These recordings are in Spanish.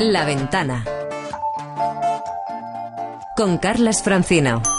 La ventana. Con Carlas Francino.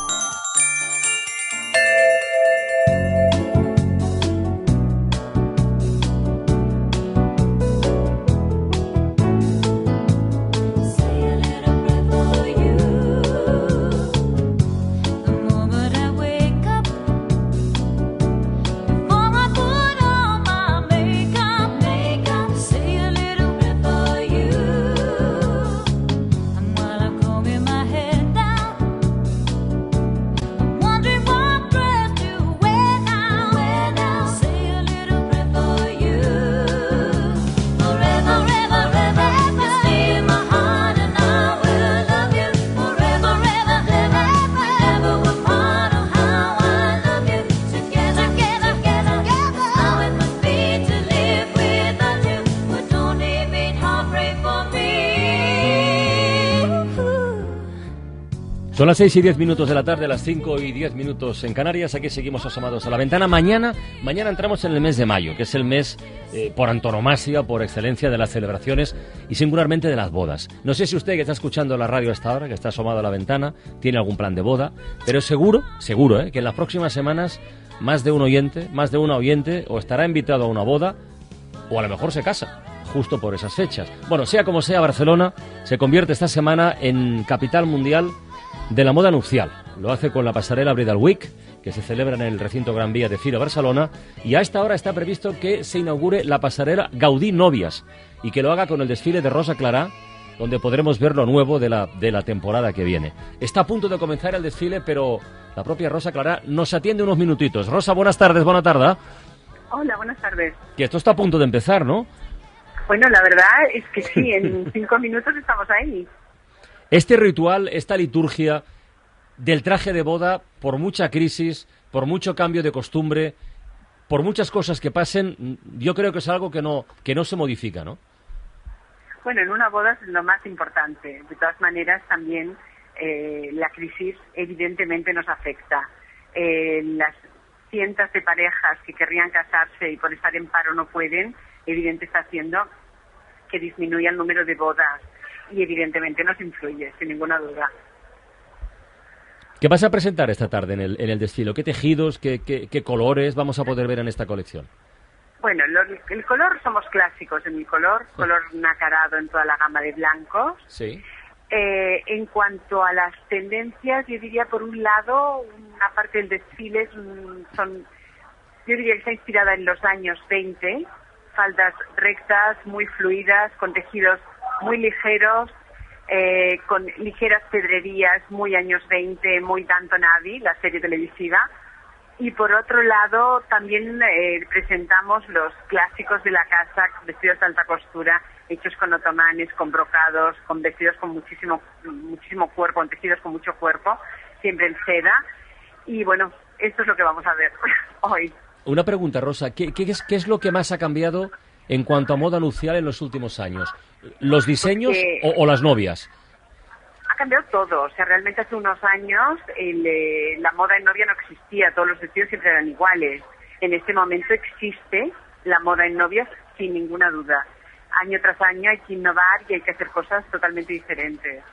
Son las 6 y 10 minutos de la tarde, las 5 y 10 minutos en Canarias. Aquí seguimos asomados a la ventana. Mañana, mañana entramos en el mes de mayo, que es el mes eh, por antonomasia, por excelencia de las celebraciones y singularmente de las bodas. No sé si usted que está escuchando la radio a esta hora, que está asomado a la ventana, tiene algún plan de boda, pero seguro, seguro, eh, que en las próximas semanas más de un oyente, más de una oyente, o estará invitado a una boda, o a lo mejor se casa justo por esas fechas. Bueno, sea como sea, Barcelona se convierte esta semana en capital mundial de la moda nupcial. Lo hace con la pasarela Bridal Week, que se celebra en el recinto Gran Vía de Firo, Barcelona, y a esta hora está previsto que se inaugure la pasarela Gaudí Novias y que lo haga con el desfile de Rosa Clara, donde podremos ver lo nuevo de la, de la temporada que viene. Está a punto de comenzar el desfile, pero la propia Rosa Clara nos atiende unos minutitos. Rosa, buenas tardes, buena tarde. Hola, buenas tardes. Que esto está a punto de empezar, ¿no? Bueno, la verdad es que sí, en cinco minutos estamos ahí. Este ritual, esta liturgia del traje de boda, por mucha crisis, por mucho cambio de costumbre, por muchas cosas que pasen, yo creo que es algo que no, que no se modifica, ¿no? Bueno, en una boda es lo más importante. De todas maneras, también eh, la crisis evidentemente nos afecta. Eh, las cientos de parejas que querrían casarse y por estar en paro no pueden, evidentemente está haciendo que disminuya el número de bodas y evidentemente nos influye, sin ninguna duda. ¿Qué vas a presentar esta tarde en el, en el desfile? ¿Qué tejidos, qué, qué, qué, colores vamos a poder ver en esta colección? Bueno, lo, el color somos clásicos en mi color, color nacarado en toda la gama de blancos. Sí. Eh, en cuanto a las tendencias, yo diría por un lado, una parte del desfile son, yo diría que está inspirada en los años 20, faldas rectas, muy fluidas, con tejidos muy ligeros, eh, con ligeras pedrerías, muy años 20, muy tanto Navi, la serie televisiva. Y por otro lado, también eh, presentamos los clásicos de la casa, vestidos de alta costura, hechos con otomanes, con brocados, con vestidos con muchísimo, muchísimo cuerpo, con tejidos con mucho cuerpo, siempre en seda. Y bueno, esto es lo que vamos a ver hoy. Una pregunta, Rosa, ¿qué, qué, es, ¿qué es lo que más ha cambiado en cuanto a moda nupcial en los últimos años? ¿Los diseños o, o, las novias? Ha cambiado todo. O sea, realmente hace unos años el, eh, la moda en novia no existía. Todos los vestidos siempre eran iguales. En este momento existe la moda en novias sin ninguna duda. Año tras año hay que innovar y hay que hacer cosas totalmente diferentes.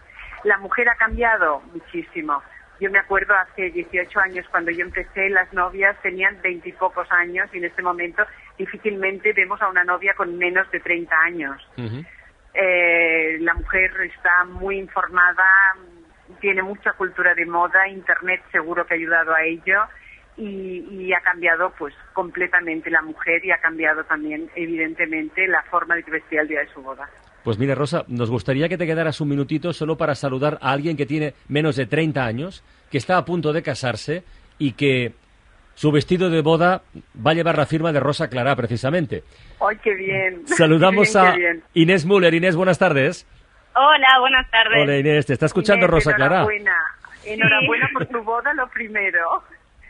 La mujer ha cambiado muchísimo. Yo me acuerdo hace 18 años cuando yo empecé, las novias tenían veintipocos años y en este momento difícilmente vemos a una novia con menos de 30 años. Uh -huh. eh, la mujer está muy informada, tiene mucha cultura de moda, Internet seguro que ha ayudado a ello y, y, ha cambiado pues completamente la mujer y ha cambiado también evidentemente la forma de que vestía el día de su boda. Pues mire, Rosa, nos gustaría que te quedaras un minutito solo para saludar a alguien que tiene menos de 30 años, que está a punto de casarse y que su vestido de boda va a llevar la firma de Rosa Clara, precisamente. ¡Ay, qué bien! Saludamos qué bien, a qué bien. Inés Müller. Inés, buenas tardes. Hola, buenas tardes. Hola, Inés. ¿Te está escuchando Inés, Rosa Clara? Enhorabuena. Enhorabuena sí. por tu boda, lo primero.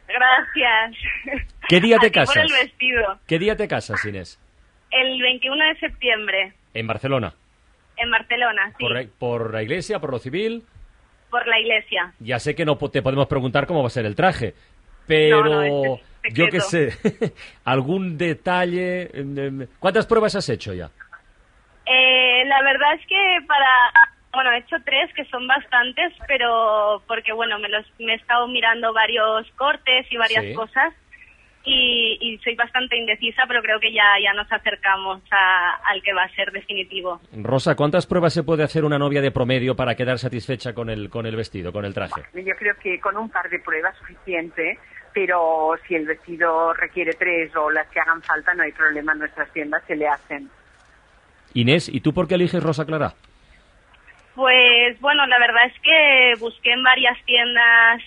Gracias. ¿Qué día te casas? Por el vestido. ¿Qué día te casas, Inés? El 21 de septiembre. En Barcelona. En Barcelona, sí. Por, la- por la iglesia, por lo civil. Por la iglesia. Ya sé que no te podemos preguntar cómo va a ser el traje, pero No, no, ese es yo qué sé, algún detalle. em, em, ¿Cuántas pruebas has hecho ya? Eh, La verdad es que para, bueno, he hecho tres que son bastantes, pero porque bueno, me los me he estado mirando varios cortes y varias Sí. cosas y, y soy bastante indecisa, pero creo que ya ya nos acercamos a- al que va a ser definitivo. Rosa, ¿cuántas pruebas se puede hacer una novia de promedio para quedar satisfecha con el, con el vestido, con el traje? Yo creo que con un par de pruebas suficiente, pero si el vestido requiere tres o las que hagan falta, no hay problema, en nuestras tiendas se le hacen. Inés, ¿y tú por qué eliges Rosa Clara? Pues bueno, la verdad es que busqué en varias tiendas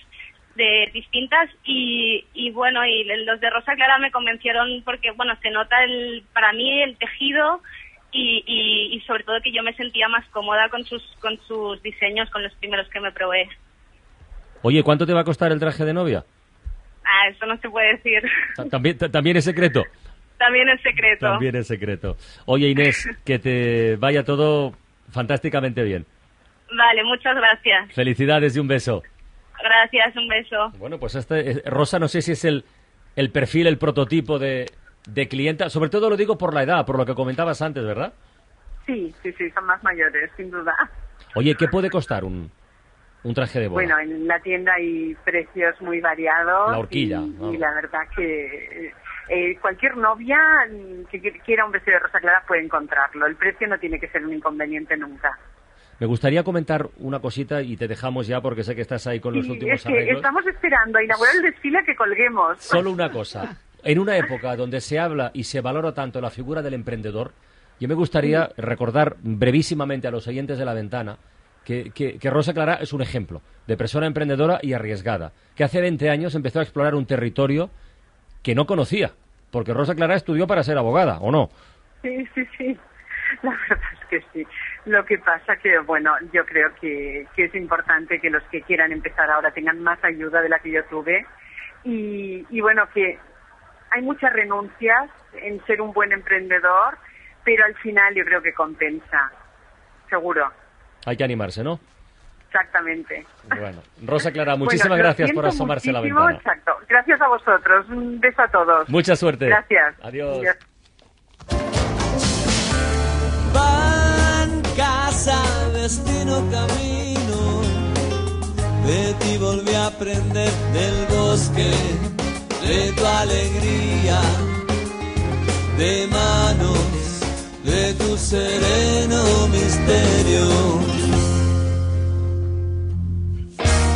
de distintas y, y bueno, y los de Rosa Clara me convencieron porque bueno, se nota el, para mí el tejido y, y, y sobre todo que yo me sentía más cómoda con sus, con sus diseños, con los primeros que me probé. Oye, ¿cuánto te va a costar el traje de novia? Ah, eso no se puede decir. Ta- También, ta- también es secreto. También es secreto. También es secreto. Oye, Inés, que te vaya todo fantásticamente bien. Vale, muchas gracias. Felicidades y un beso. Gracias, un beso. Bueno, pues este, eh, Rosa, no sé si es el, el perfil, el prototipo de, de clienta. Sobre todo lo digo por la edad, por lo que comentabas antes, ¿verdad? Sí, sí, sí, son más mayores, sin duda. Oye, ¿qué puede costar un, un traje de boda? Bueno, en la tienda hay precios muy variados. La horquilla, Y, vamos. y la verdad que eh, cualquier novia que qui- quiera un vestido de rosa clara puede encontrarlo. El precio no tiene que ser un inconveniente nunca. Me gustaría comentar una cosita y te dejamos ya porque sé que estás ahí con los últimos es que arreglos. estamos esperando a inaugurar el desfile que colguemos. Solo una cosa. En una época donde se habla y se valora tanto la figura del emprendedor, yo me gustaría recordar brevísimamente a los oyentes de la ventana que, que- que Rosa Clara es un ejemplo de persona emprendedora y arriesgada, que hace 20 años empezó a explorar un territorio que no conocía, porque Rosa Clara estudió para ser abogada, ¿o no? Sí, sí, sí. La verdad es que sí. Lo que pasa que, bueno, yo creo que, que es importante que los que quieran empezar ahora tengan más ayuda de la que yo tuve. Y, y bueno, que hay muchas renuncias en ser un buen emprendedor, pero al final yo creo que compensa. Seguro. Hay que animarse, ¿no? Exactamente. Bueno, Rosa Clara, muchísimas gracias por asomarse a la ventana. Exacto. Gracias a vosotros. Un beso a todos. Mucha suerte. Gracias. Adiós. Adiós. Destino, camino. De ti volví a aprender del bosque, de tu alegría, de manos, de tu sereno misterio.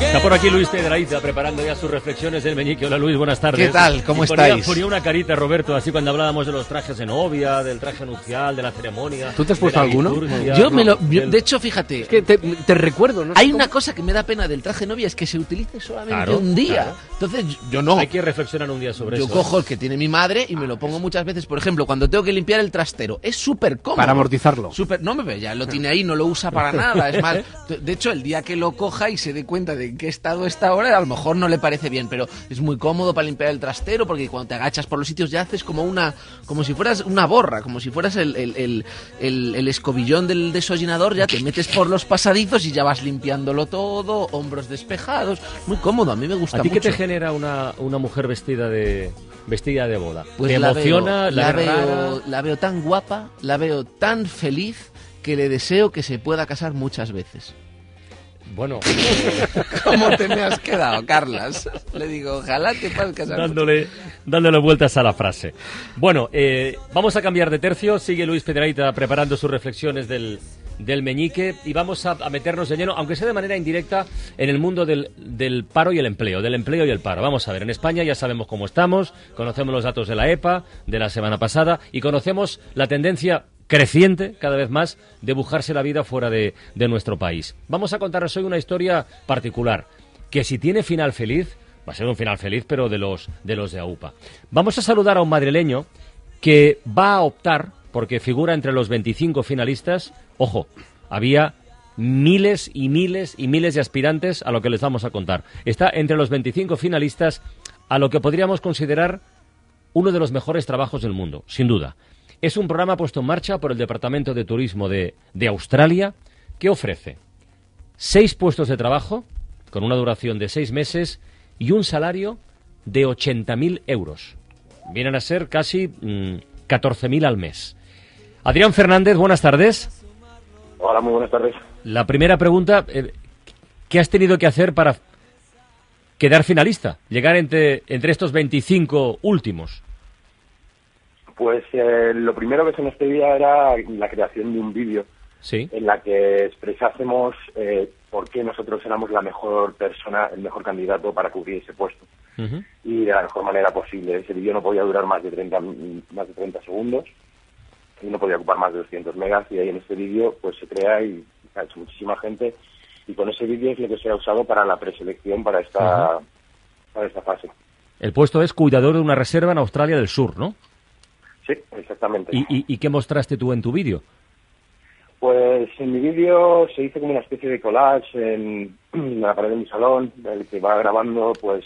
Está por aquí Luis Pedraíza preparando ya sus reflexiones del meñique. Hola Luis, buenas tardes. ¿Qué tal? ¿Cómo Y ponía- estáis? Ponía una carita, Roberto, así cuando hablábamos de los trajes de novia, del traje nupcial, de la ceremonia. ¿Tú te has de puesto alguno? liturgia, Yo me lo, no, yo- del- de hecho, fíjate, Es que te, te recuerdo, ¿no? hay cómo- una cosa que me da pena del traje novia es que se utilice solamente Claro, un día. claro. Entonces yo- yo no. Hay que reflexionar un día sobre Yo eso. cojo el que tiene mi madre y me lo pongo muchas veces, por ejemplo, cuando tengo que limpiar el trastero. Es súper cómodo. Para amortizarlo. Súper, no me ve, ya lo tiene ahí, no lo usa para nada. Es más, de hecho, el día que lo coja y se dé cuenta de en qué estado está ahora, a lo mejor no le parece bien, pero es muy cómodo para limpiar el trastero porque cuando te agachas por los sitios ya haces como una, como si fueras una borra, como si fueras el, el, el, el- el escobillón del desollinador, ya te metes por los pasadizos y ya vas limpiándolo todo, hombros despejados, muy cómodo, a mí me gusta ¿A ti mucho. qué te genera una, una mujer vestida de vestida de boda? Pues ¿Te la emociona? veo, ¿La, la, veo, la veo tan guapa, la veo tan feliz que le deseo que se pueda casar muchas veces. Bueno, ¿Cómo te me has quedado, Carlas? Le digo, ojalá te puedas casar. dándole, dándole vueltas a la frase. Bueno, eh, vamos a cambiar de tercio. Sigue Luis Pedraita preparando sus reflexiones del, del meñique y vamos a, a meternos de lleno, aunque sea de manera indirecta, en el mundo del, del paro y el empleo, del empleo y el paro. Vamos a ver, en España ya sabemos cómo estamos, conocemos los datos de la EPA de la semana pasada y conocemos la tendencia creciente cada vez más de la vida fuera de, de nuestro país. Vamos a contaros hoy una historia particular, que si tiene final feliz, va a ser un final feliz, pero de los de, los de AUPA. Vamos a saludar a un madrileño que va a optar, porque figura entre los 25 finalistas, ojo, había miles y miles y miles de aspirantes a lo que les vamos a contar. Está entre los 25 finalistas a lo que podríamos considerar uno de los mejores trabajos del mundo, sin duda. Es un programa puesto en marcha por el Departamento de Turismo de, de Australia que ofrece seis puestos de trabajo con una duración de seis meses y un salario de 80.000 euros. Vienen a ser casi mm, 14.000 al mes. Adrián Fernández, buenas tardes. Hola, muy buenas tardes. La primera pregunta, eh, ¿qué has tenido que hacer para quedar finalista? Llegar entre, entre estos 25 últimos. Pues eh, lo primero que se nos pedía era la creación de un vídeo Sí. en la que expresásemos eh, por qué nosotros éramos la mejor persona, el mejor candidato para cubrir ese puesto. Y de la mejor manera posible. Ese vídeo no podía durar más de 30, mm, más de 30 segundos y no podía ocupar más de 200 megas. Y ahí en este vídeo pues se crea y ha hecho muchísima gente. Y con ese vídeo es lo que se ha usado para la preselección para esta, para esta fase. El puesto es cuidador de una reserva en Australia del Sur, ¿no? Sí, exactamente. ¿Y, y, y qué mostraste tú en tu vídeo? Pues en mi vídeo se hizo como una especie de collage en la pared de mi salón, en el que va grabando pues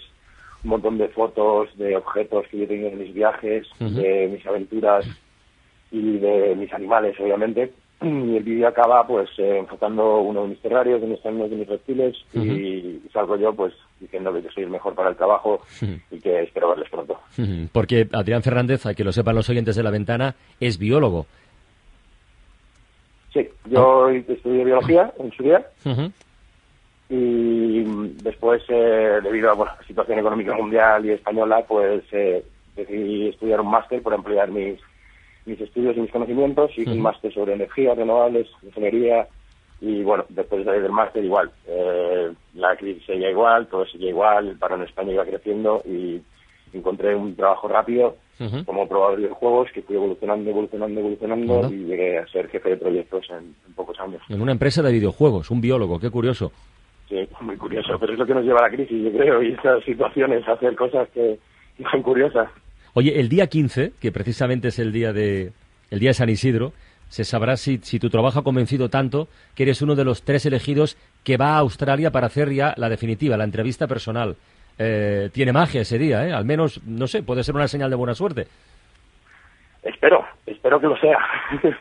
un montón de fotos de objetos que yo he tenido en mis viajes, de mis aventuras y de mis animales, obviamente. Y el vídeo acaba pues eh, enfocando uno de mis terrarios, donde están uno de mis reptiles, y salgo yo pues diciendo que yo soy el mejor para el trabajo y que espero verles pronto. Porque Adrián Fernández, a que lo sepan los oyentes de la ventana, es biólogo. Sí, yo estudié biología en su día y después, eh, debido a bueno, la situación económica mundial y española, pues eh, decidí estudiar un máster por ampliar mis, mis estudios y mis conocimientos. Hice un máster sobre energías renovables, ingeniería y bueno, después de- del máster igual. eh, la crisis seguía igual, todo seguía igual, el paro en España iba creciendo y encontré un trabajo rápido Ujú. como probador de videojuegos que fui evolucionando, evolucionando, evolucionando Anda. y llegué a ser jefe de proyectos en- en pocos años. En una empresa de videojuegos, un biólogo, qué curioso. Sí, muy curioso, pero es lo que nos lleva a la crisis, yo creo, y estas situaciones, hacer cosas que que son curiosas. Oye, el día 15, que precisamente es el día de, el día de San Isidro, se sabrá si, si tu trabajo ha convencido tanto que eres uno de los tres elegidos que va a Australia para hacer ya la definitiva, la entrevista personal. Eh, tiene magia ese día, ¿eh? Al menos, no sé, puede ser una señal de buena suerte. Espero, espero que lo sea.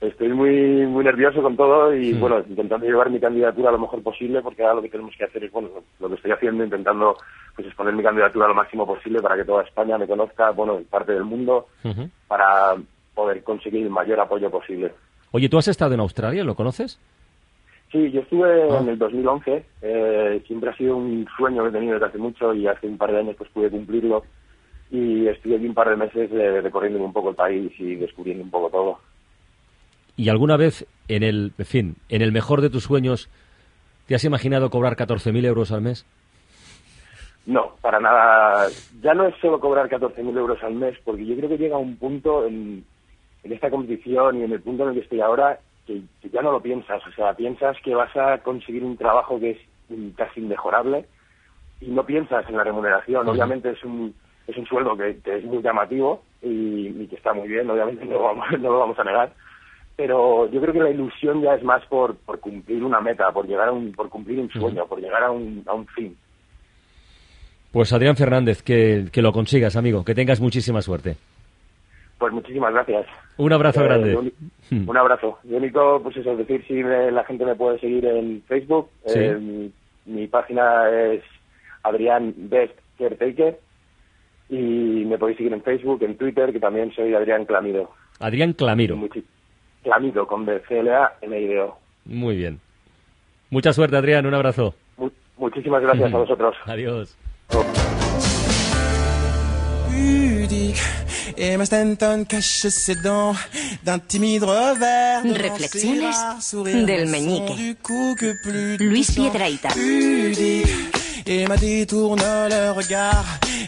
Estoy muy muy nervioso con todo y, bueno, intentando llevar mi candidatura lo mejor posible, porque ahora lo que tenemos que hacer es, bueno, lo que estoy haciendo, intentando pues exponer mi candidatura lo máximo posible para que toda España me conozca, bueno, parte del mundo, para poder conseguir el mayor apoyo posible. Oye, ¿tú has estado en Australia? ¿Lo conoces? Sí, yo estuve Ah. en el 2011. eh, siempre ha sido un sueño que he tenido desde hace mucho y hace un par de años pues pude cumplirlo. Y estuve aquí un par de meses eh, recorriendo un poco el país y descubriendo un poco todo. ¿Y alguna vez, en el, en fin, en el mejor de tus sueños, te has imaginado cobrar 14.000 euros al mes? No, para nada. Ya no es solo cobrar 14.000 euros al mes, porque yo creo que llega un punto en, en esta competición y en el punto en el que estoy ahora que, que ya no lo piensas. O sea, piensas que vas a conseguir un trabajo que es casi inmejorable y no piensas en la remuneración. Obviamente es un, es un sueldo que, que es muy llamativo y, y que está muy bien, obviamente no lo, vamos, no lo vamos a negar. Pero yo creo que la ilusión ya es más por, por cumplir una meta, por llegar a un, por cumplir un sueño, por llegar a un, a un fin. Pues Adrián Fernández, que, que lo consigas, amigo, que tengas muchísima suerte. Pues muchísimas gracias. Un abrazo Eh, grande. Hmm. Un abrazo. Lo único, pues eso, es decir, si me- la gente me puede seguir en Facebook. Sí. eh, mi, mi página es Adrián Best Caretaker. Y me podéis seguir en Facebook, en Twitter, que también soy Adrián Clamido. Adrián Clamiro. Muchi- Clamido, con B, C-L-A-M-I-D-O. Muy bien. Mucha suerte, Adrián. Un abrazo. Mu- muchísimas gracias a vosotros. Adiós. Pudique. Emma Stanton cache ses dents d'un timide revers. Reflexiones del meñique. du cou que plus Luis touchant. Piedrahita. Pudique. Emma détourne le regard.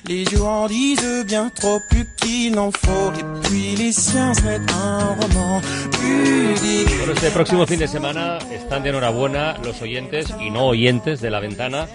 Les yeux en disent bien trop plus qu'il n'en faut. Et puis les siens se mettent un roman. Pudique. Bueno, este próximo fin de semana están de enhorabuena los oyentes y no oyentes de la ventana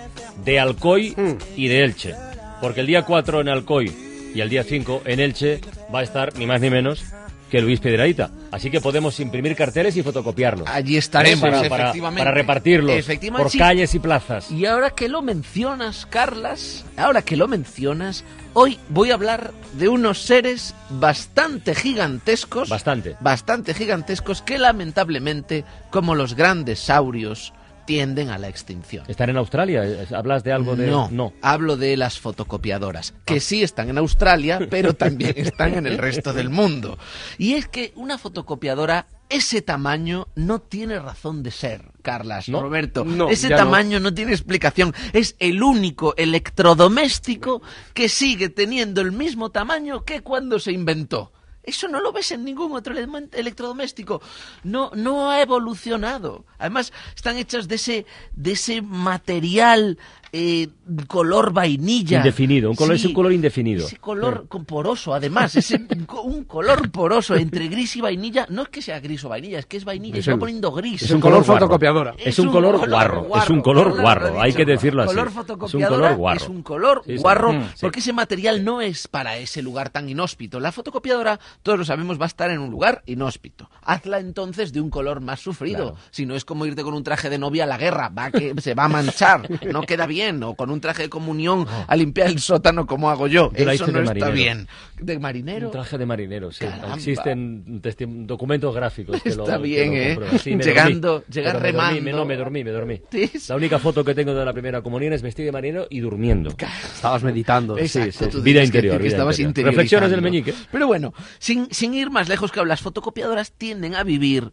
de Alcoy y de Elche. Porque el día 4 en Alcoy y el día 5 en Elche va a estar ni más ni menos que Luis Piedrahita. Así que podemos imprimir carteles y fotocopiarlos. Allí estaremos, para, para- efectivamente. para repartirlos Efectivamente, por sí. calles y plazas. Y ahora que lo mencionas, Carlas, ahora que lo mencionas, hoy voy a hablar de unos seres bastante gigantescos. Bastante. Bastante gigantescos que lamentablemente, como los grandes saurios, tienden a la extinción. ¿Están en Australia? ¿Hablas de algo de...? No, hablo de las fotocopiadoras, que sí están en Australia, pero también están en el resto del mundo. Y es que una fotocopiadora ese tamaño no tiene razón de ser, Carlas, ¿No? Roberto. No, ese tamaño no. tiene explicación. Es el único electrodoméstico que sigue teniendo el mismo tamaño que cuando se inventó. Eso no lo ves en ningún otro electrodoméstico. No, no ha evolucionado. Además, están hechas de ese, de ese material eh, color vainilla. Indefinido, un color, es un color indefinido. Ese color poroso, además, co- un color poroso entre gris y vainilla. No es que sea gris o vainilla, es que es vainilla Es se va poniendo gris. es un color guarro. fotocopiadora. Es un color guarro, es un color guarro, hay que decirlo así. Color Es un color guarro. es un color Sí, guarro, Mm, sí. porque ese material no es para ese lugar tan inhóspito. La fotocopiadora, todos lo sabemos, va a estar en un lugar inhóspito. Hazla entonces de un color más sufrido. Claro. Si no es como irte con un traje de novia a la guerra, va que se va a manchar, no queda bien. O con un traje de comunión a limpiar el sótano como hago yo. Yo Eso no está marinero. bien. De marinero. Un traje de marinero, sí. Caramba. Existen documentos gráficos. Que Está lo, que bien, lo ¿eh? comprueban. Sí, me Llegando- dormí, llegar me dormí, remando. me- no, me dormí, me dormí. Sí. La única foto que tengo de la primera comunión es vestido de marinero y durmiendo. Estabas meditando. Exacto, sí, Vida que interior, que vida estabas interior. Reflexiones del meñique. Pero bueno, sin, sin ir más lejos, claro, las fotocopiadoras tienden a vivir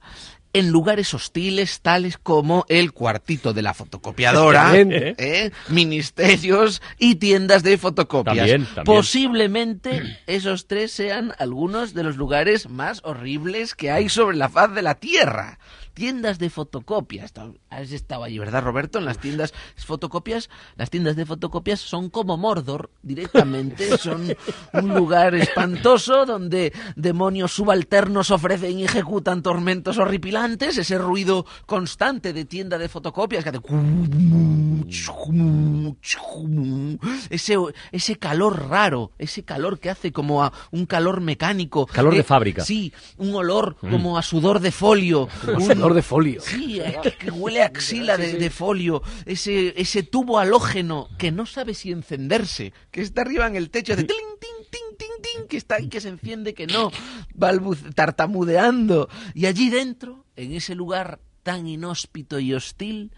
en lugares hostiles tales como el cuartito de la fotocopiadora, También, ¿eh? ministerios y tiendas de fotocopias. También, también. Posiblemente esos tres sean algunos de los lugares más horribles que hay sobre la faz de la Tierra. Tiendas de fotocopias. Has estado allí, ¿verdad, Roberto? En las tiendas fotocopias, las tiendas de fotocopias son como Mordor directamente. Son un lugar espantoso donde demonios subalternos ofrecen y ejecutan tormentos horripilantes. Ese ruido constante de tienda de fotocopias que hace ese, ese calor raro, ese calor que hace como a un calor mecánico. Calor de fábrica. Sí, un olor como a sudor de folio. Un- olor de folio. Sí, eh, que, que huele a axila de, de folio. Ese, ese tubo halógeno que no sabe si encenderse, que está arriba en el techo, que está ahí, que se enciende, que no, balbuce- tartamudeando. Y allí dentro, en ese lugar tan inhóspito y hostil,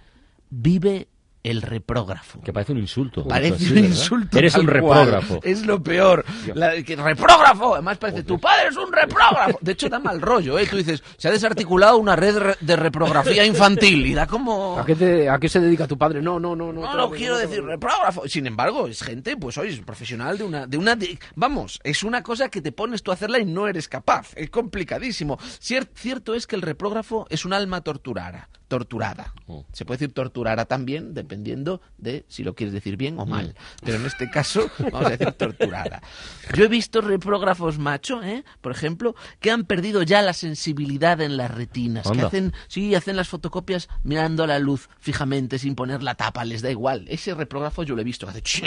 vive el reprógrafo. Que parece un insulto. Parece un ¿verdad? insulto. Eres un cual. reprógrafo. Es lo peor. La- que, reprógrafo. Además parece, tu padre es un reprógrafo. De hecho, da mal rollo, ¿eh? Tú dices, se ha desarticulado una red re- de reprografía infantil y da como... ¿A qué, te- ¿A qué se dedica tu padre? No, no, no. No, No, no quiero decir reprógrafo. Sin embargo, es gente, pues hoy es profesional de una, de una, de- vamos, es una cosa que te pones tú a hacerla y no eres capaz. Es complicadísimo. Cier- cierto es que el reprógrafo es un alma torturada, torturada. Oh. Se puede decir torturara también, dependiendo de si lo quieres decir bien o Mm. mal. Pero en este caso, vamos a decir torturada. Yo he visto reprógrafos macho, ¿eh? por ejemplo, que han perdido ya la sensibilidad en las retinas, que hacen sí, hacen las fotocopias mirando a la luz fijamente, sin poner la tapa, les da igual. Ese reprógrafo yo lo he visto, que hace chin,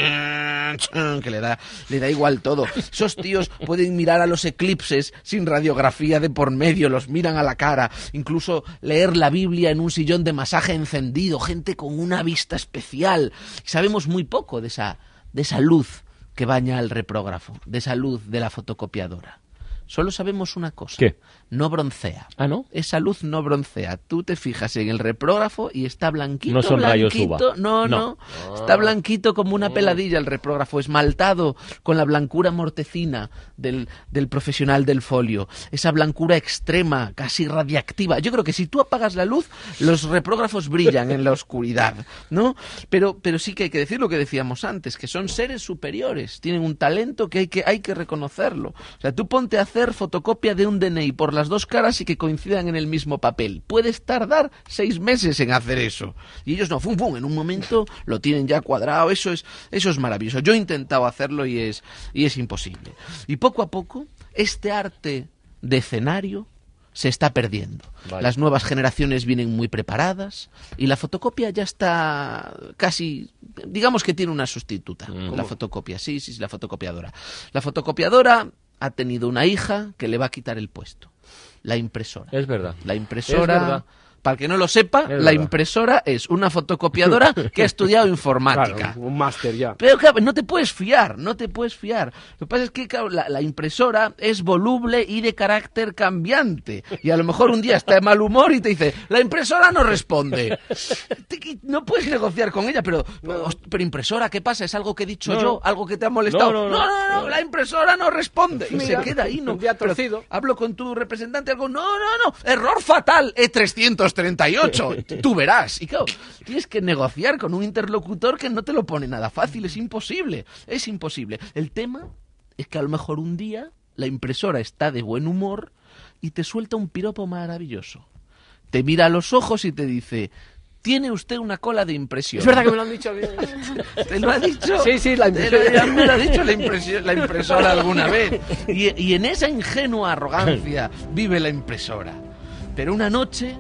chin, que le da, le da igual todo. Esos tíos pueden mirar a los eclipses sin radiografía de por medio, los miran a la cara, incluso leer la Biblia en un sillón de masaje encendido, gente con una vista especial. Sabemos muy poco de esa, de esa luz que baña al reprógrafo, de esa luz de la fotocopiadora. Solo sabemos una cosa. ¿Qué? No broncea. Ah, ¿no? Esa luz no broncea. Tú te fijas en el reprógrafo y está blanquito. No son rayos uva. No, No. no, Está blanquito como una peladilla el reprógrafo, esmaltado con la blancura mortecina del, del profesional del folio. Esa blancura extrema, casi radiactiva. Yo creo que si tú apagas la luz, los reprógrafos brillan en la oscuridad, ¿no? Pero, pero sí que hay que decir lo que decíamos antes, que son seres superiores. Tienen un talento que hay que, hay que reconocerlo. O sea, tú ponte a hacer fotocopia de un DNI por las dos caras y que coincidan en el mismo papel. Puedes tardar seis meses en hacer eso. Y ellos no, fum, fum, en un momento lo tienen ya cuadrado. Eso es, eso es maravilloso. Yo he intentado hacerlo y es, y es imposible. Y poco a poco, este arte de escenario se está perdiendo. Vale. Las nuevas generaciones vienen muy preparadas y la fotocopia ya está casi, digamos que tiene una sustituta. La fotocopia, sí, sí, sí, la fotocopiadora. La fotocopiadora ha tenido una hija que le va a quitar el puesto. La impresora. Es verdad. La Es impresora verdad. Para el que no lo sepa, la impresora es una fotocopiadora que ha estudiado informática. Claro, un máster ya. Pero claro, no te puedes fiar, no te puedes fiar. Lo que pasa es que la, impresora es voluble y de carácter cambiante. Y a lo mejor un día está de mal humor y te dice, la impresora no responde. no puedes negociar con ella, pero, oh, pero impresora, ¿qué pasa? ¿Es algo que he dicho yo? ¿Algo que te ha molestado? No, no, no, la impresora no responde. Y se queda ahí, ¿no? Un día torcido. Hablo con tu representante, algo, no, no, no, error fatal, E300 238. Tú verás. Y claro, tienes que negociar con un interlocutor que no te lo pone nada fácil. Es imposible. Es imposible. El tema es que a lo mejor un día la impresora está de buen humor y te suelta un piropo maravilloso. Te mira a los ojos y te dice, tiene usted una cola de impresión. Es verdad que me lo han dicho. ¿Te lo ha dicho? Sí, sí, la me lo ha dicho la, impresora alguna vez. Y en esa ingenua arrogancia vive la impresora. Pero una noche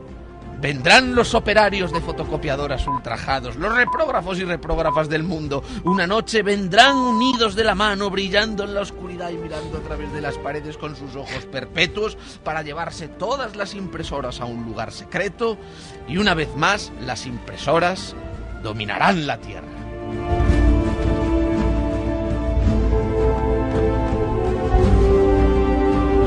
vendrán los operarios de fotocopiadoras ultrajados, los reprógrafos y reprógrafas del mundo. Una noche vendrán unidos de la mano, brillando en la oscuridad y mirando a través de las paredes con sus ojos perpetuos para llevarse todas las impresoras a un lugar secreto. Y una vez más, las impresoras dominarán la Tierra.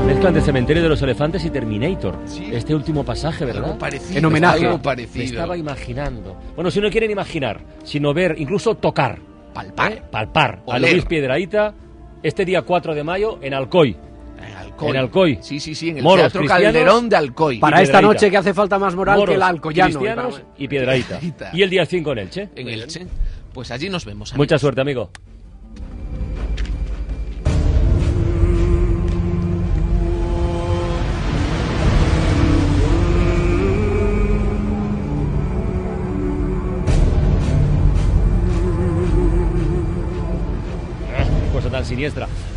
Mezclan de Cementerio de los Elefantes y Terminator. Sí. Este último pasaje, ¿verdad? Algo parecido. En homenaje. Algo Me parecido. estaba imaginando. Bueno, si no quieren imaginar, sino ver, incluso tocar, Palpar. ¿eh? palpar a Oler. Luis Piedraíta este día 4 de mayo en Alcoy. En Alcoy. En Alcoy. Sí, sí, sí, en el Moros Teatro. Calderón de Alcoy. Para esta noche que hace falta más moral Moros, que el alcoyano. cristianos y Piedraíta. Y el día 5 en Elche. En Elche. Pues allí nos vemos. Mucha amigos. suerte, amigo.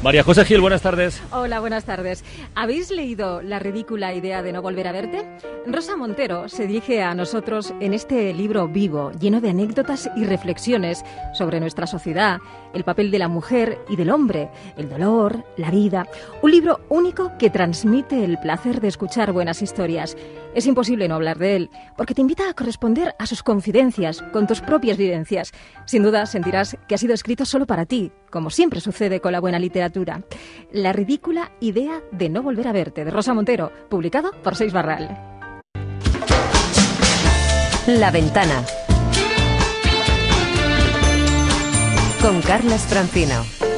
María José Gil, buenas tardes. Hola, buenas tardes. ¿Habéis leído La ridícula idea de no volver a verte? Rosa Montero se dirige a nosotros en este libro vivo, lleno de anécdotas y reflexiones sobre nuestra sociedad, el papel de la mujer y del hombre, el dolor, la vida. Un libro único que transmite el placer de escuchar buenas historias. Es imposible no hablar de él, porque te invita a corresponder a sus confidencias con tus propias vivencias. Sin duda sentirás que ha sido escrito solo para ti, como siempre sucede con la buena literatura. La ridícula idea de no volver a verte, de Rosa Montero, publicado por Seis Barral. La ventana. Con Carlas Francino.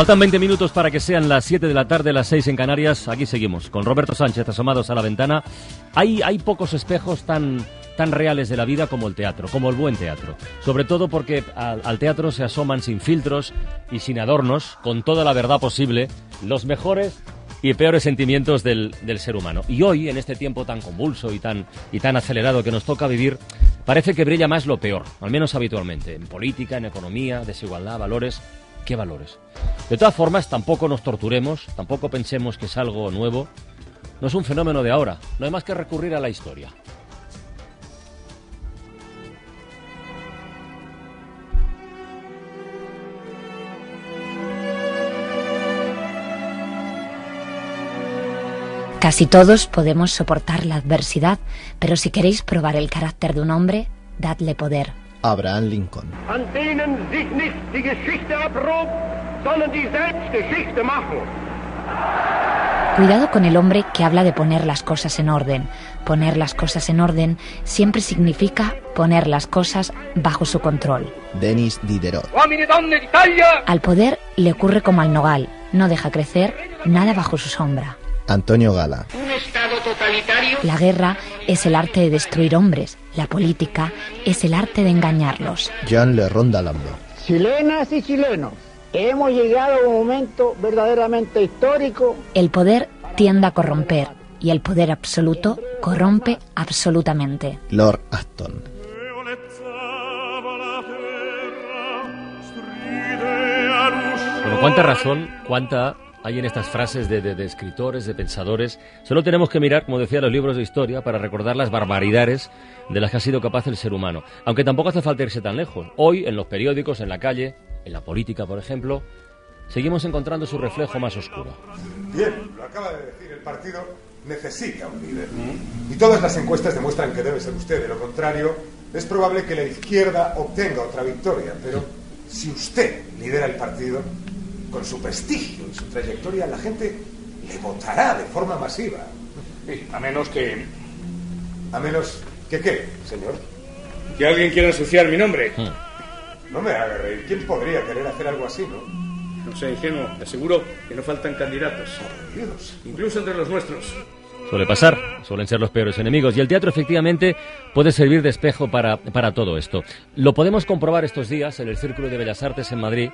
Faltan 20 minutos para que sean las 7 de la tarde, las 6 en Canarias. Aquí seguimos con Roberto Sánchez asomados a la ventana. Hay, hay pocos espejos tan, tan reales de la vida como el teatro, como el buen teatro. Sobre todo porque al, al teatro se asoman sin filtros y sin adornos, con toda la verdad posible, los mejores y peores sentimientos del, del ser humano. Y hoy, en este tiempo tan convulso y tan, y tan acelerado que nos toca vivir, parece que brilla más lo peor, al menos habitualmente, en política, en economía, desigualdad, valores. ¿Qué valores? De todas formas, tampoco nos torturemos, tampoco pensemos que es algo nuevo. No es un fenómeno de ahora, no hay más que recurrir a la historia. Casi todos podemos soportar la adversidad, pero si queréis probar el carácter de un hombre, dadle poder. Abraham Lincoln. an denen sich nicht die Geschichte sondern die selbst Geschichte machen. Cuidado con el hombre que habla de poner las cosas en orden. Poner las cosas en orden siempre significa poner las cosas bajo su control. Denis Diderot. Al poder le ocurre como al nogal, no deja crecer nada bajo su sombra. Antonio Gala. La guerra es el arte de destruir hombres, la política es el arte de engañarlos. Jean Le Rondalando. Chilenas y chilenos, hemos llegado a un momento verdaderamente histórico. El poder tiende a corromper y el poder absoluto corrompe absolutamente. Lord Acton. Bueno, cuánta razón, cuánta hay en estas frases de, de- de escritores, de pensadores. Solo tenemos que mirar, como decía, los libros de historia para recordar las barbaridades de las que ha sido capaz el ser humano. Aunque tampoco hace falta irse tan lejos. Hoy, en los periódicos, en la calle, en la política, por ejemplo, seguimos encontrando su reflejo más oscuro. Bien, lo acaba de decir, el partido necesita un líder. Y todas las encuestas demuestran que debe ser usted, de lo contrario, es probable que la izquierda obtenga otra victoria. Pero si usted lidera el partido, con su prestigio y su trayectoria, la gente le votará de forma masiva. a menos que... A menos que qué, señor. Que alguien quiera ensuciar mi nombre. No me haga reír. ¿Quién podría querer hacer algo así, no? No sé, ingenuo. Te aseguro que no faltan candidatos. Incluso entre los nuestros. Suele pasar, suelen ser los peores enemigos y el teatro efectivamente puede servir de espejo para, para todo esto. Lo podemos comprobar estos días en el Círculo de Bellas Artes en Madrid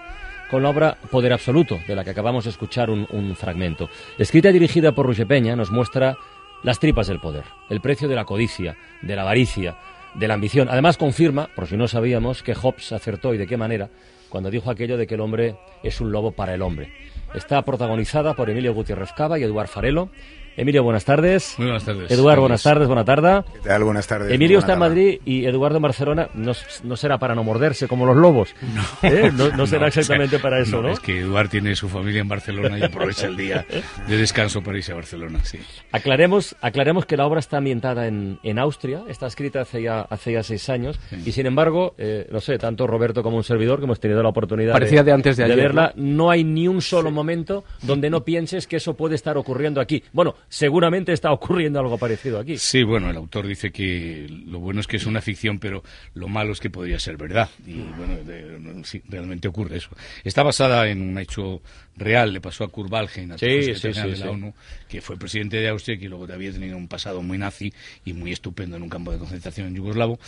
con la obra Poder Absoluto, de la que acabamos de escuchar un, fragmento. Escrita y dirigida por Roger Peña, nos muestra las tripas del poder, el precio de la codicia, de la avaricia, de la ambición. Además confirma, por si no sabíamos, que Hobbes acertó y de qué manera cuando dijo aquello de que el hombre es un lobo para el hombre. Está protagonizada por Emilio Gutiérrez Cava y Eduard Farelo. Emilio, buenas tardes. Muy buenas tardes. Eduard, buenas tardes, buena tarde. ¿Qué tal? Buenas tardes. Emilio Buena está en tarde. Madrid y Eduardo en Barcelona. No, no será para no morderse como los lobos. ¿Eh? No, no será o sea, exactamente para eso, ¿no? Es que Eduard tiene su familia en Barcelona y aprovecha el día de descanso para irse a Barcelona, sí. Aclaremos, aclaremos que la obra está ambientada en, en Austria, está escrita hace ya, hace ya seis años, y sin embargo, eh, no sé, tanto Roberto como un servidor, que hemos tenido la oportunidad Parecía de antes de ayer, verla, ¿no? hay ni un solo momento donde no pienses que eso puede estar ocurriendo aquí. Bueno, seguramente está ocurriendo algo parecido aquí. Sí, bueno, el autor dice que lo bueno es que es una ficción, pero lo malo es que podría ser verdad. Y bueno, sí, realmente ocurre eso. Está basada en un hecho real, le pasó a Kurt Waldheim, al Sí, de la. ONU, que fue presidente de Austria y que luego había tenido un pasado muy nazi y muy estupendo en un campo de concentración en yugoslavo.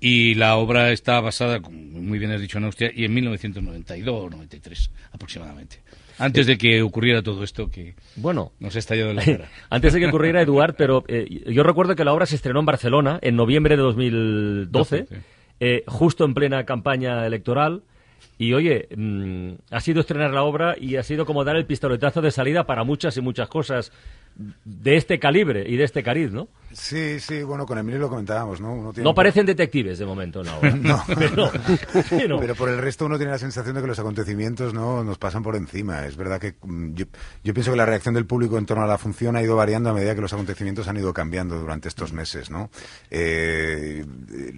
Y la obra está basada, como muy bien has dicho, en Austria y en 1992 o 93 aproximadamente. Antes de que ocurriera todo esto que Bueno, nos ha estallado la cara. Antes de que ocurriera Eduard, pero eh, yo recuerdo que la obra se estrenó en Barcelona en noviembre de 2012, Doce, sí. eh, justo en plena campaña electoral. Y oye, mm, ha sido estrenar la obra y ha sido como dar el pistoletazo de salida para muchas y muchas cosas de este calibre y de este cariz, ¿no? Sí, sí, bueno, con Emilio lo comentábamos, ¿no? Uno tiene No un- parecen detectives de momento obra. No. Pero, pero- Pero por el resto uno tiene la sensación de que los acontecimientos no nos pasan por encima. Es verdad que mm, yo, yo pienso que la reacción del público en torno a la función ha ido variando a medida que los acontecimientos han ido cambiando durante estos meses, ¿no? Eh,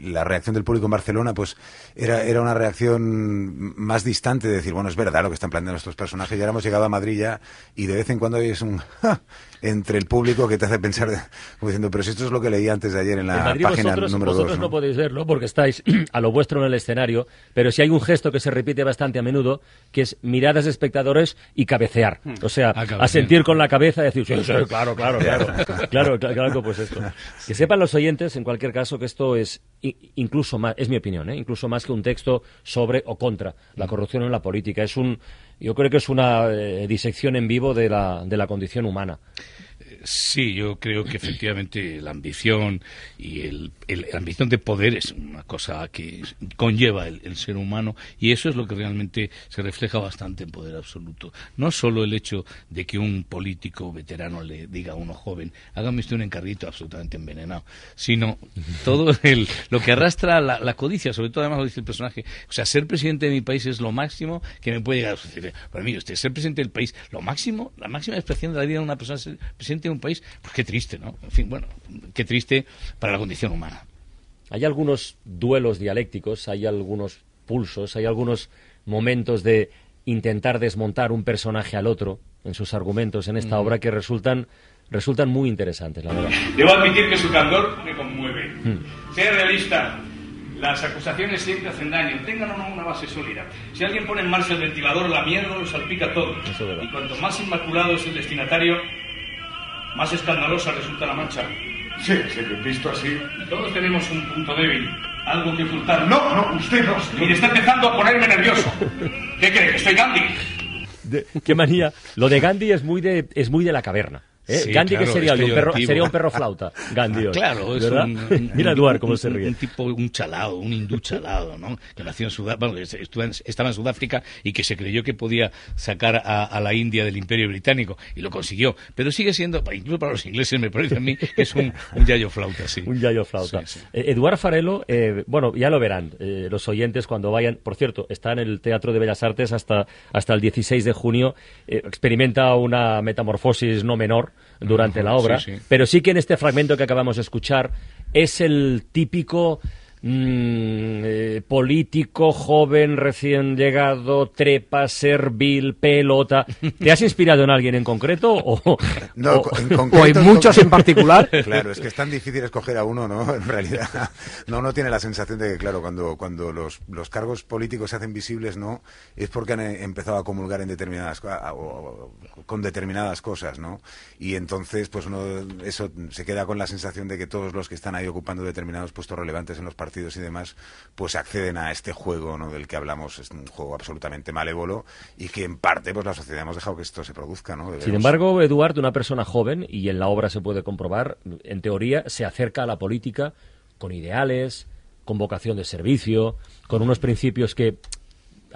la reacción del público en Barcelona, pues, era, era una reacción más distante de decir, bueno, es verdad lo que están planteando estos personajes. Ya hemos llegado a Madrid ya y de vez en cuando es un entre el público que te hace pensar, como diciendo, pero si esto es lo que leí antes de ayer en la En Madrid página vosotros, número vosotros 2. no podéis verlo porque estáis a lo vuestro en el escenario, pero si hay un gesto que se repite bastante a menudo, que es miradas de espectadores y cabecear. O sea, Ah, a sentir con la cabeza y decir, sí, sí, claro, claro, claro, claro, claro, claro, pues esto. Que sepan los oyentes, en cualquier caso, que esto es i- incluso más, es mi opinión, ¿eh? incluso más que un texto sobre o contra la corrupción en la política. Es un, yo creo que es una eh, disección en vivo de la, de la condición humana. Sí, yo creo que efectivamente la ambición y el, el- la ambición de poder es una cosa que conlleva el, el ser humano y eso es lo que realmente se refleja bastante en poder absoluto. No solo el hecho de que un político veterano le diga a uno joven, hágame usted un encarguito absolutamente envenenado, sino todo el, lo que arrastra la, la codicia, sobre todo además lo dice el personaje. O sea, ser presidente de mi país es lo máximo que me puede llegar a suceder. Para mí, usted, ser presidente del país, lo máximo, la máxima expresión de la vida de una persona es ser presidente de un país, pues qué triste, ¿no? En fin, bueno, qué triste para la condición humana. Hay algunos duelos dialécticos, hay algunos pulsos, hay algunos momentos de intentar desmontar un personaje al otro en sus argumentos en esta Mm. obra que resultan resultan muy interesantes, la verdad. Debo admitir que su candor me conmueve. Mm. Sea realista. Las acusaciones siempre hacen daño, tengan o no una base sólida. Si alguien pone en marcha el ventilador, la mierda lo salpica todo. Y cuanto más inmaculado es el destinatario, más escandalosa resulta la mancha. Sí, sí, visto así. Todos tenemos un punto débil, algo que ocultar. No, no, usted no. Mire, está empezando a ponerme nervioso. ¿Qué cree? ¿Que estoy Gandhi? De- qué manía. Lo de Gandhi es muy de es muy de la caverna. ¿Eh? Sí, Gandhi claro, que sería hoy? un perro, sería un perro flauta. Gandhi hoy, Claro, es ¿verdad? un, un- Mira Eduard cómo se ríe. Un tipo, un chalado, un hindú chalado, ¿no? Que nació en Sudáfrica, bueno, estaba en Sudáfrica y que se creyó que podía sacar a, a la India del Imperio Británico y lo consiguió. Pero sigue siendo, incluso para los ingleses me parece a mí, que es un, un yayo flauta, sí. Un yayo flauta. Eh, Eduard Farelo, eh, bueno, ya lo verán eh, los oyentes cuando vayan. Por cierto, está en el Teatro de Bellas Artes hasta, hasta el 16 de junio. Experimenta una metamorfosis no menor durante la obra, sí, sí. pero sí que en este fragmento que acabamos de escuchar es el típico mm, eh, político joven recién llegado, trepa, servil, pelota. ¿Te has inspirado en alguien en concreto o, No, o- en concreto, particular? Claro, es que es tan difícil escoger a uno, ¿no? En realidad, no uno tiene la sensación de que, claro, cuando, cuando los, los cargos políticos se hacen visibles, ¿no? Es porque han eh, empezado a comulgar en determinadas a- o- o- con determinadas cosas, ¿no? Y entonces, pues uno eso se queda con la sensación de que todos los que están ahí ocupando determinados puestos relevantes en los partidos y demás, pues acceden a este juego, ¿no? Del que hablamos, es un juego absolutamente malévolo y que en parte, pues la sociedad hemos dejado que esto se produzca, ¿no? Sin embargo, Eduardo, una persona joven, y en la obra se puede comprobar, en teoría se acerca a la política con ideales, con vocación de servicio, con unos principios que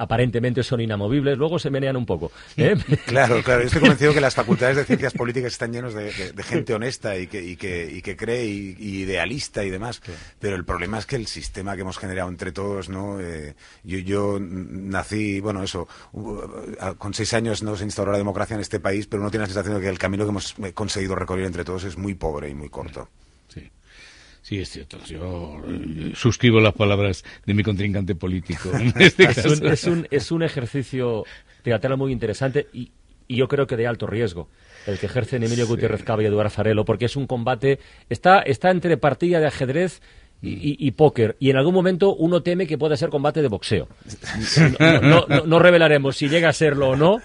aparentemente son inamovibles, luego se menean un poco. ¿eh? Claro, claro. Yo estoy convencido que las facultades de ciencias políticas están llenos de, de- de gente honesta y que, y que, y que cree y, y idealista y demás. Pero el problema es que el sistema que hemos generado entre todos, ¿no? Eh, yo, yo nací, bueno, eso, u- a- con seis años no se instauró la democracia en este país, pero uno tiene la sensación de que el camino que hemos eh, conseguido recorrer entre todos es muy pobre y muy corto. Sí, es cierto. Yo eh, suscribo las palabras de mi contrincante político. En este es, un, es, un, es un ejercicio teatral muy interesante y, y yo creo que de alto riesgo el que ejercen Emilio Gutiérrez Cava y Eduardo Farelo, porque es un combate, está, está entre partida de ajedrez y, y- póker, y en algún momento uno teme que pueda ser combate de boxeo. No, no- no- no revelaremos si llega a serlo o no,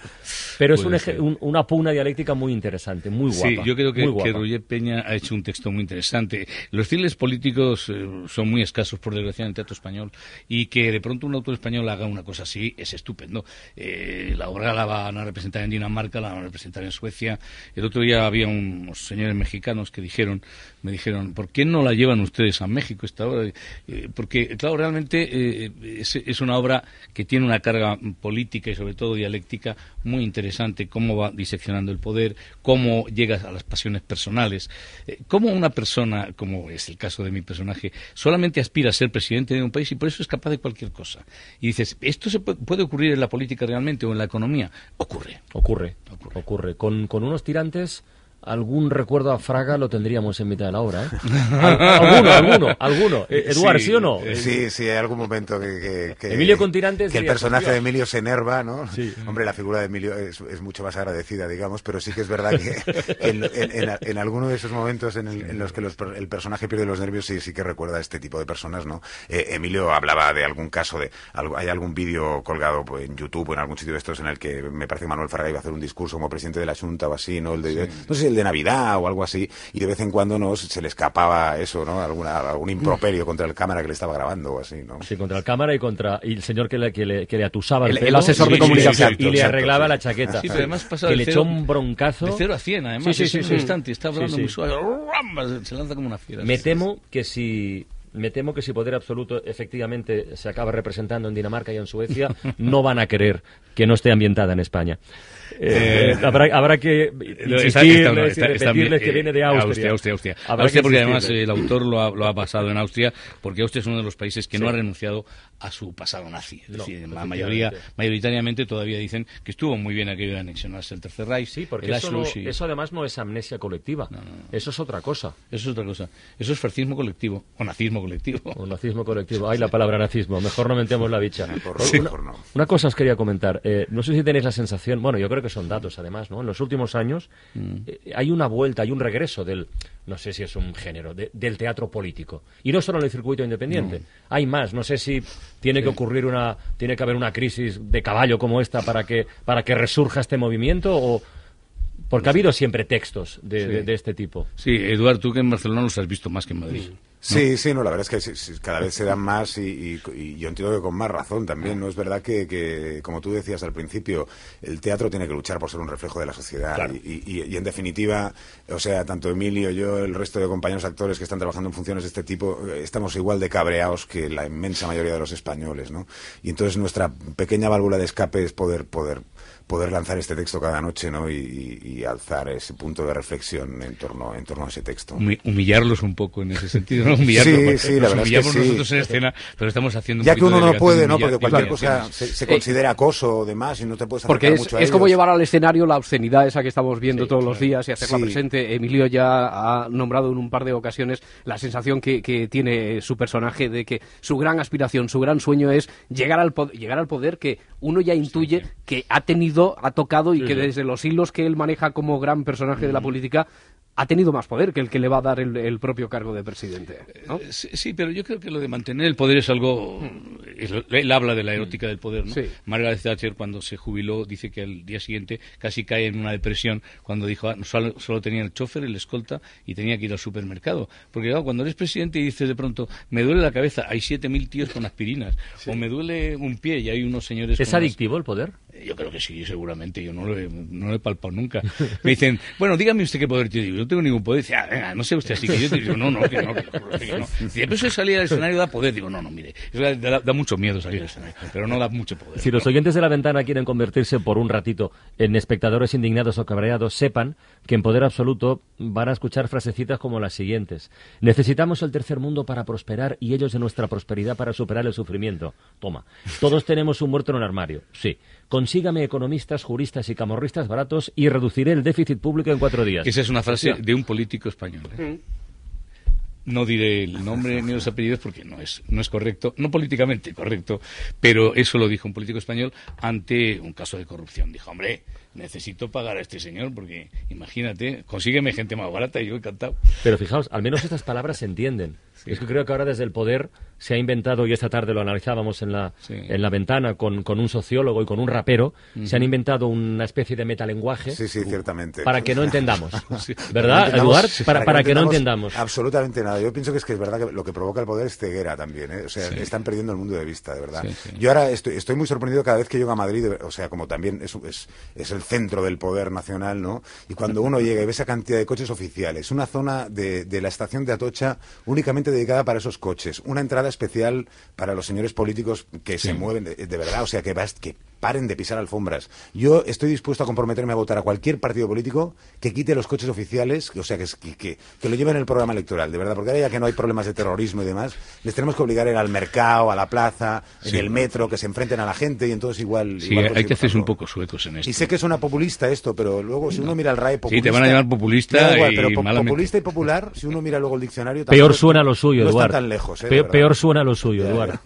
pero es un un- una pugna dialéctica muy interesante, muy guapa. Sí, yo creo que, que Roger Peña ha hecho un texto muy interesante. Los thrillers políticos eh, son muy escasos, por desgracia, en el teatro español, y que de pronto un autor español haga una cosa así es estupendo. Eh, la obra la van a representar en Dinamarca, la van a representar en Suecia. El otro día había unos señores mexicanos que dijeron, me dijeron, ¿por qué no la llevan ustedes a México esta obra? Eh, porque, claro, realmente eh, es, es una obra que tiene una carga política y sobre todo dialéctica muy interesante, cómo va diseccionando el poder, cómo llegas a las pasiones personales, eh, cómo una persona, como es el caso de mi personaje, solamente aspira a ser presidente de un país y por eso es capaz de cualquier cosa. Y dices, ¿esto se puede, puede ocurrir en la política realmente o en la economía? Ocurre. Ocurre, ocurre. Con, con unos tirantes, algún recuerdo a Fraga lo tendríamos en mitad de la obra. ¿eh? Al- alguno, alguno, alguno. Eh, Eduard, ¿sí, o no? Eh, Sí, sí, hay algún momento que, que- que- Emilio con tirantes que el personaje de Emilio se enerva, ¿no? Hombre, la figura de Emilio es, es mucho más agradecida, digamos, pero sí que es verdad que, en, en, en- en alguno de esos momentos en, el- en los que los el personaje pierde los nervios, sí, sí que recuerda a este tipo de personas, ¿no? Eh, Emilio hablaba de algún caso de, hay algún vídeo colgado pues, en YouTube o en algún sitio de estos en el que me parece que Manuel Farga iba a hacer un discurso como presidente de la Junta o así, ¿no? El de, no sé el de Navidad o algo así, y de vez en cuando no se le escapaba eso, ¿no? Alguna, algún improperio contra el cámara que le estaba grabando o así, ¿no? Sí, contra el cámara y contra y el señor que le, que le, que le atusaba el, El- el asesor de Sí, sí, comunicación. y le arreglaba la chaqueta. Sí, pero además pasaba que le cero- echó un broncazo. De cero a cien, además. Sí, sí, es sí, un instante. Está hablando Sí, sí. muy suave. ¡ram! Se lanza como una fiera. Me temo que si me temo que si Poder Absoluto efectivamente se acaba representando en Dinamarca y en Suecia, no van a querer que no esté ambientada en España. Eh, Eh, habrá, habrá que insistirles y repetirles que eh, viene de Austria. Austria, Austria. Habrá Austria que porque además eh, el autor lo ha, lo ha pasado en Austria, porque Austria es uno de los países que Sí. no ha renunciado a su pasado nazi. Es No, decir, la mayoría, mayoritariamente todavía dicen que estuvo muy bien aquello de anexionarse el Tercer Reich. Sí, porque el eso, no- Anschluss y- eso además no es amnesia colectiva. Eso es otra cosa. Eso es otra cosa. Eso es fascismo colectivo o nazismo colectivo. O nazismo colectivo. Ay, la palabra nazismo. Mejor no mentemos la bicha. Sí. Una, una cosa os quería comentar. Eh, no sé si tenéis la sensación, bueno, yo creo que son datos además, ¿no? En los últimos años eh, hay una vuelta, hay un regreso del, no sé si es un género, de- del teatro político. Y no solo en el circuito independiente. Hay más. No sé si tiene que ocurrir una, tiene que haber una crisis de caballo como esta para que, para que resurja este movimiento o... Porque ha habido siempre textos de, Sí. de- de este tipo. Sí, Eduardo, tú que en Barcelona los has visto más que en Madrid. Sí, sí, no, la verdad es que sí, sí, cada vez se dan más y, y- y yo entiendo que con más razón también, ¿no? Es verdad que, que, como tú decías al principio, el teatro tiene que luchar por ser un reflejo de la sociedad y, y- y, en definitiva, o sea, tanto Emilio, yo, el resto de compañeros actores que están trabajando en funciones de este tipo, eh, estamos igual de cabreados que la inmensa mayoría de los españoles, ¿no? Y entonces nuestra pequeña válvula de escape es poder, poder, poder lanzar este texto cada noche, ¿no? Y, y- y alzar ese punto de reflexión en torno, en torno a ese texto. Humi- humillarlos un poco en ese sentido, ¿no? Humillarlos, Sí, sí, la nos verdad es que humillamos sí. nosotros en escena, pero estamos haciendo un Ya que uno de no puede, ¿no? Porque cualquier cosa se, se Eh, considera acoso o demás y no te puedes acercar Porque es, mucho a es como ellos. llevar al escenario la obscenidad esa que estamos viendo todos los días y hacerla Sí. presente. Emilio ya ha nombrado en un par de ocasiones la sensación que, que tiene su personaje de que su gran aspiración, su gran sueño es llegar al, po- llegar al poder que uno ya intuye que ha tenido, ha tocado y Sí, que sí. desde los hilos que él maneja como gran personaje de la Mm. política ha tenido más poder que el que le va a dar el, el propio cargo de presidente. ¿no? Eh, Sí, sí, pero yo creo que lo de mantener el poder es algo. Él, él habla de la erótica del poder, ¿no? Sí. Margaret Thatcher, cuando se jubiló, dice que al día siguiente casi cae en una depresión cuando dijo ah, solo, solo tenía el chofer, el escolta y tenía que ir al supermercado. Porque, claro, cuando eres presidente y dices de pronto, me duele la cabeza, hay 7.000 tíos con aspirinas. O me duele un pie y hay unos señores. ¿Es las- adictivo el poder? Yo creo que sí, seguramente. Yo no lo he, no lo he palpado nunca. Me dicen, bueno, dígame usted qué poder tiene. Digo, no tengo ningún poder. Dice, ah, venga, no sé usted, así que yo digo, no, no, que no, que que no. Dice, pero eso salir al escenario da poder. Digo, no, no, mire, da, da- mucho miedo salir al escenario, pero no da mucho poder. Si los oyentes de la ventana quieren convertirse por un ratito en espectadores indignados o cabreados, sepan que en Poder Absoluto van a escuchar frasecitas como las siguientes. Necesitamos el tercer mundo para prosperar y ellos de nuestra prosperidad para superar el sufrimiento. Toma. Todos tenemos un muerto en el armario. Sí. Consígame economistas, juristas y camorristas baratos y reduciré el déficit público en cuatro días. Que esa es una frase de un político español. ¿eh? No diré el nombre ni los apellidos porque no es, no es correcto, no políticamente correcto, pero eso lo dijo un político español ante un caso de corrupción. Dijo, hombre, necesito pagar a este señor porque, imagínate, consígueme gente más barata y yo encantado. Pero fijaos, al menos estas palabras se entienden. Es que creo que ahora desde el poder se ha inventado, y esta tarde lo analizábamos en la, Sí. en la ventana con, con un sociólogo y con un rapero, se han inventado una especie de metalenguaje Sí, sí, ciertamente. para que no entendamos. Sí. ¿Verdad, Eduard? Para, para que no entendamos. Absolutamente nada. Yo pienso que es que es verdad que lo que provoca el poder es ceguera también. ¿eh? O sea, Sí. están perdiendo el mundo de vista, de verdad. Sí, sí. Yo ahora estoy, estoy muy sorprendido cada vez que llego a Madrid, o sea, como también es, es, es el centro del poder nacional, ¿no? Y cuando uno llega y ve esa cantidad de coches oficiales, una zona de, de la estación de Atocha únicamente dedicada para esos coches, una entrada especial para los señores políticos que se mueven de, de verdad, o sea, que, vas- que paren de pisar alfombras. Yo estoy dispuesto a comprometerme a votar a cualquier partido político que quite los coches oficiales, o sea, que, que, que, lo lleven en el programa electoral, de verdad, porque ahora ya que no hay problemas de terrorismo y demás, les tenemos que obligar a ir al mercado, a la plaza, en Sí. el metro, que se enfrenten a la gente y entonces igual... Sí, igual hay que hacerse un poco suecos en esto. Y sé que suena populista esto, pero luego si uno mira el RAE populista... Sí, te van a llamar populista igual, y pero po- malamente. populista y popular, si uno mira luego el diccionario... Peor tampoco- suena lo suyo, no Eduard. están tan lejos, ¿eh? de Pe- verdad. peor suena lo suyo, Ya, Eduard.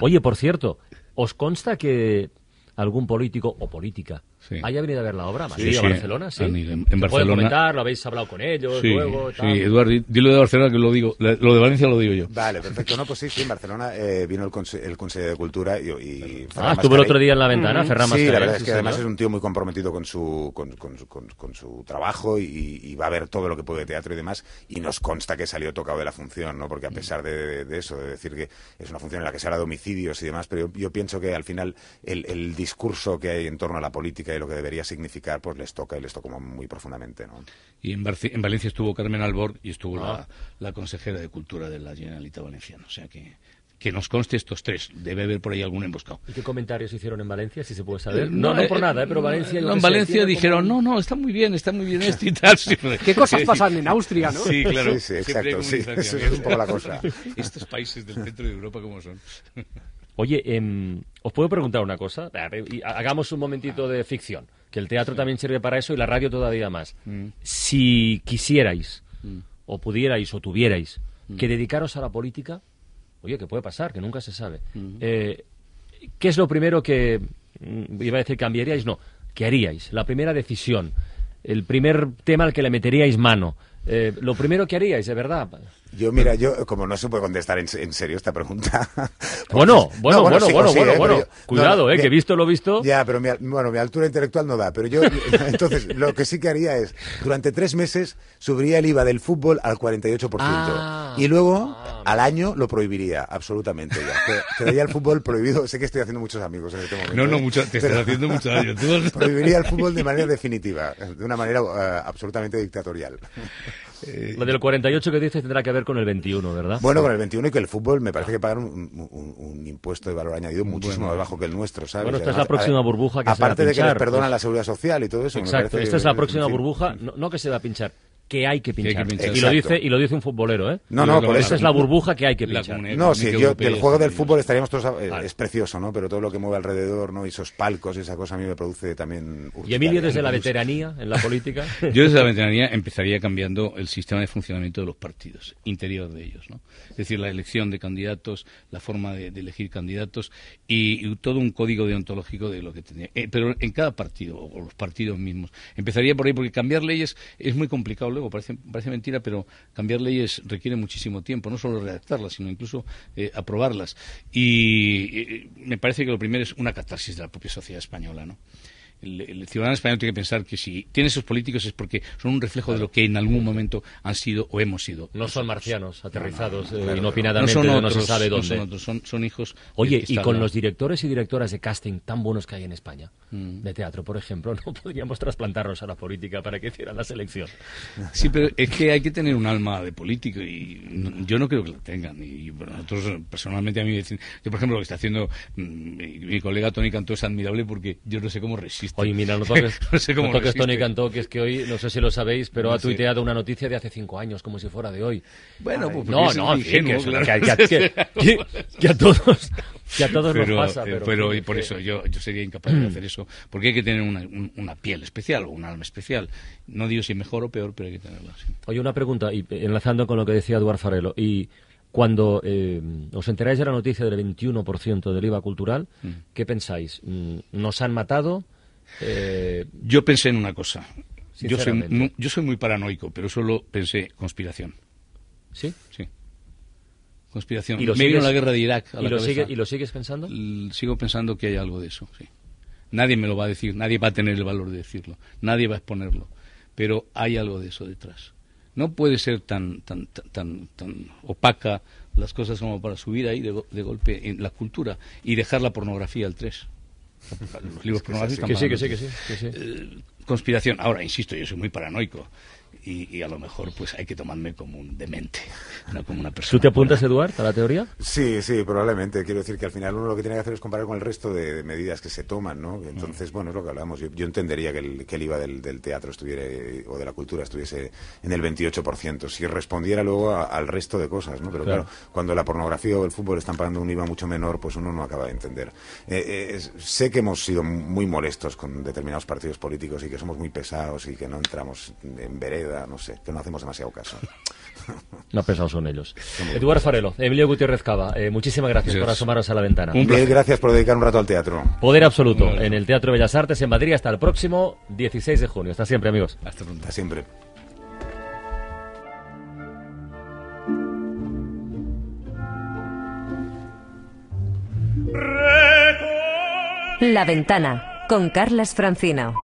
Oye, por cierto, ¿os consta que algún político o política Sí. haya venido a ver la obra Sí, Madrid sí, a Barcelona? Sí. han ido en- en ¿Se puede Barcelona. comentar? ¿Lo habéis hablado con ellos Sí, luego? sí, tal? Eduardo, di- dilo de Barcelona que lo digo. Lo de Valencia lo digo yo. Vale, perfecto. No, pues sí, sí, en Barcelona eh, vino el, conse- el Consejo de Cultura y, y Ah, estuvo el otro día en la ventana, Ferran Sí, la verdad es sí, que además señor. es un tío muy comprometido con su, con, con su, con- con su trabajo y, y va a ver todo lo que puede de teatro y demás y nos consta que salió tocado de la función, ¿no? Porque a pesar de, de eso, de decir que es una función en la que se habla de homicidios y demás, pero yo, yo pienso que al final el, el discurso que hay en torno a la política y lo que debería significar, pues les toca y les toca muy profundamente, ¿no? Y en, en Valencia estuvo Carmen Albor y estuvo Ah. la, la consejera de Cultura de la Generalitat Valenciana. O sea que, que nos conste estos tres. Debe haber por ahí algún emboscado. ¿Y qué comentarios hicieron en Valencia, si se puede saber? Eh, no, no, eh, por nada, ¿eh? pero Valencia... no, en Valencia dijeron, como- no, no, está muy bien, está muy bien esto y tal. ¿Qué cosas pasan en Austria, no? Sí, claro. Sí, sí, exacto, sí, eso es un poco la cosa. Estos países del centro de Europa, ¿cómo son? Oye, em, ¿os puedo preguntar una cosa? Hagamos un momentito de ficción, que el teatro también sirve para eso y la radio todavía más. Mm. Si quisierais, Mm. o pudierais, o tuvierais, Mm. que dedicaros a la política, oye, que puede pasar, que nunca se sabe. Eh, ¿Qué es lo primero que, iba a decir, cambiaríais? No, ¿qué haríais? La primera decisión, el primer tema al que le meteríais mano, eh, lo primero que haríais, de verdad. Yo, mira, yo, como no se puede contestar en, en serio esta pregunta. Bueno, pues, bueno, bueno, sí, bueno, sí, bueno, eh, bueno. pero yo- Cuidado, eh, mi- que visto lo visto. Ya, pero mi, bueno, mi altura intelectual no da. Pero yo, entonces, lo que sí que haría es, durante tres meses, subiría el IVA del fútbol al 48%. Ah. y luego, al año lo prohibiría, absolutamente ya. Que- Quedaría el fútbol prohibido. Sé que estoy haciendo muchos amigos en este momento. No, no, ¿eh? mucho- te estás haciendo mucho daño. Tú- prohibiría el fútbol de manera definitiva, de una manera eh, absolutamente dictatorial. Lo del 48 que dices tendrá que ver con el 21, ¿verdad? Bueno, con el 21 y que el fútbol me parece que pagan un, un- un impuesto de valor añadido muchísimo Bueno. más bajo que el nuestro, ¿sabes? Bueno, esta es la próxima a- burbuja que se va a Aparte de que les pinchar, perdonan pues. la seguridad social y todo eso. me Exacto, parece- esta es la en próxima fin. burbuja, no, no que se va a pinchar, que hay que hay que pinchar. pinchar. Y, lo dice, y lo dice un futbolero, ¿eh? No, no, por eso. es la burbuja que hay que pinchar. comunidad No, sí, yo del juego del fútbol estaríamos todos... eh, Es precioso, ¿no? Pero todo lo que mueve alrededor, ¿no? Y esos palcos y esa cosa a mí me produce también... Y Emilio, desde la veteranía en la política. Yo desde la veteranía empezaría cambiando el sistema de funcionamiento de los partidos, interior de ellos, ¿no? Es decir, la elección de candidatos, la forma de, de elegir candidatos y, y todo un código deontológico de lo que tendría. Eh, pero en cada partido, o los partidos mismos. Empezaría por ahí, porque cambiar leyes es muy complicado luego, parece, parece mentira, pero cambiar leyes requiere muchísimo tiempo, no solo redactarlas, sino incluso eh, aprobarlas. Y eh, me parece que lo primero es una catarsis de la propia sociedad española, ¿no? El, el ciudadano español tiene que pensar que si tiene esos políticos es porque son un reflejo de lo que en algún momento han sido o hemos sido. No son marcianos aterrizados No, no, eh, claro, inopinadamente no son de no se sabe no dónde. son otros, son- son hijos Oye, y con los directores y directoras de casting tan buenos que hay en España, Mm. de teatro, por ejemplo, no podríamos trasplantarlos a la política para que hicieran la selección. Sí, pero es que hay que tener un alma de político y no- yo no creo que la tengan. Y nosotros, personalmente, a mí me dicen, yo por ejemplo, lo que está haciendo mm, mi, mi colega Tony Cantó es admirable porque yo no sé cómo resiste. Oye, mira, no toques, no sé cómo no toques resiste. Tony Cantó, que es que hoy, no sé si lo sabéis, pero No ha sé. tuiteado una noticia de hace cinco años, como si fuera de hoy. Bueno, pues no, es no, que, claro. que- a todos, que a todos pero, nos pasa. eh, Pero, y que- por eso yo, yo sería incapaz de hacer eso, porque hay que tener una, un- una piel especial o un alma especial. No digo si mejor o peor, pero hay que tenerla. sí. Oye, una pregunta, y enlazando con lo que decía Eduard Farelo, y cuando eh, os enteráis de la noticia del 21% del IVA cultural, Mm. ¿qué pensáis? Mm, ¿Nos han matado? Eh, Yo pensé en una cosa. Yo soy, yo muy paranoico, pero solo pensé conspiración. ¿Sí? Sí. Conspiración. ¿Y lo Me vino la guerra de Irak a y la lo cabeza. sigue- y lo sigues pensando? L- Sigo pensando que hay algo de eso, sí. Nadie me lo va a decir, nadie va a tener el valor de decirlo, nadie va a exponerlo, pero hay algo de eso detrás. No puede ser tan tan tan tan, tan opaca las cosas como para subir ahí de, go- de golpe en la cultura y dejar la pornografía al 3. Los libros pornográficos Que sí, que sí, que sí, que sí. eh, conspiración. Ahora, insisto, yo soy muy paranoico y, y a lo mejor pues hay que tomarme como un demente, no como una persona. ¿Tú te apuntas, Eduard, a la teoría? Sí, sí, probablemente. Quiero decir que al final uno lo que tiene que hacer es comparar con el resto de, de medidas que se toman, ¿no? Entonces, bueno, es lo que hablamos. Yo, yo entendería que el, que el IVA del, del teatro estuviera, eh, o de la cultura estuviese en el 28%, si respondiera luego a- al resto de cosas, ¿no? Pero Claro. claro. cuando la pornografía o el fútbol están pagando un IVA mucho menor, pues uno no acaba de entender. Eh, eh, sé que hemos sido muy molestos con determinados partidos políticos y que somos muy pesados y que no entramos en no sé, que no hacemos demasiado caso. No pesados son ellos. Eduard Farelo, Emilio Gutiérrez Cava, eh, muchísimas gracias Gracias. por asomaros a la ventana. Mil gracias por dedicar un rato al teatro. Poder absoluto en el Teatro Bellas Artes en Madrid hasta el próximo 16 de junio. Hasta siempre, amigos. Hasta pronto. Hasta siempre. La ventana con Carlas Francino.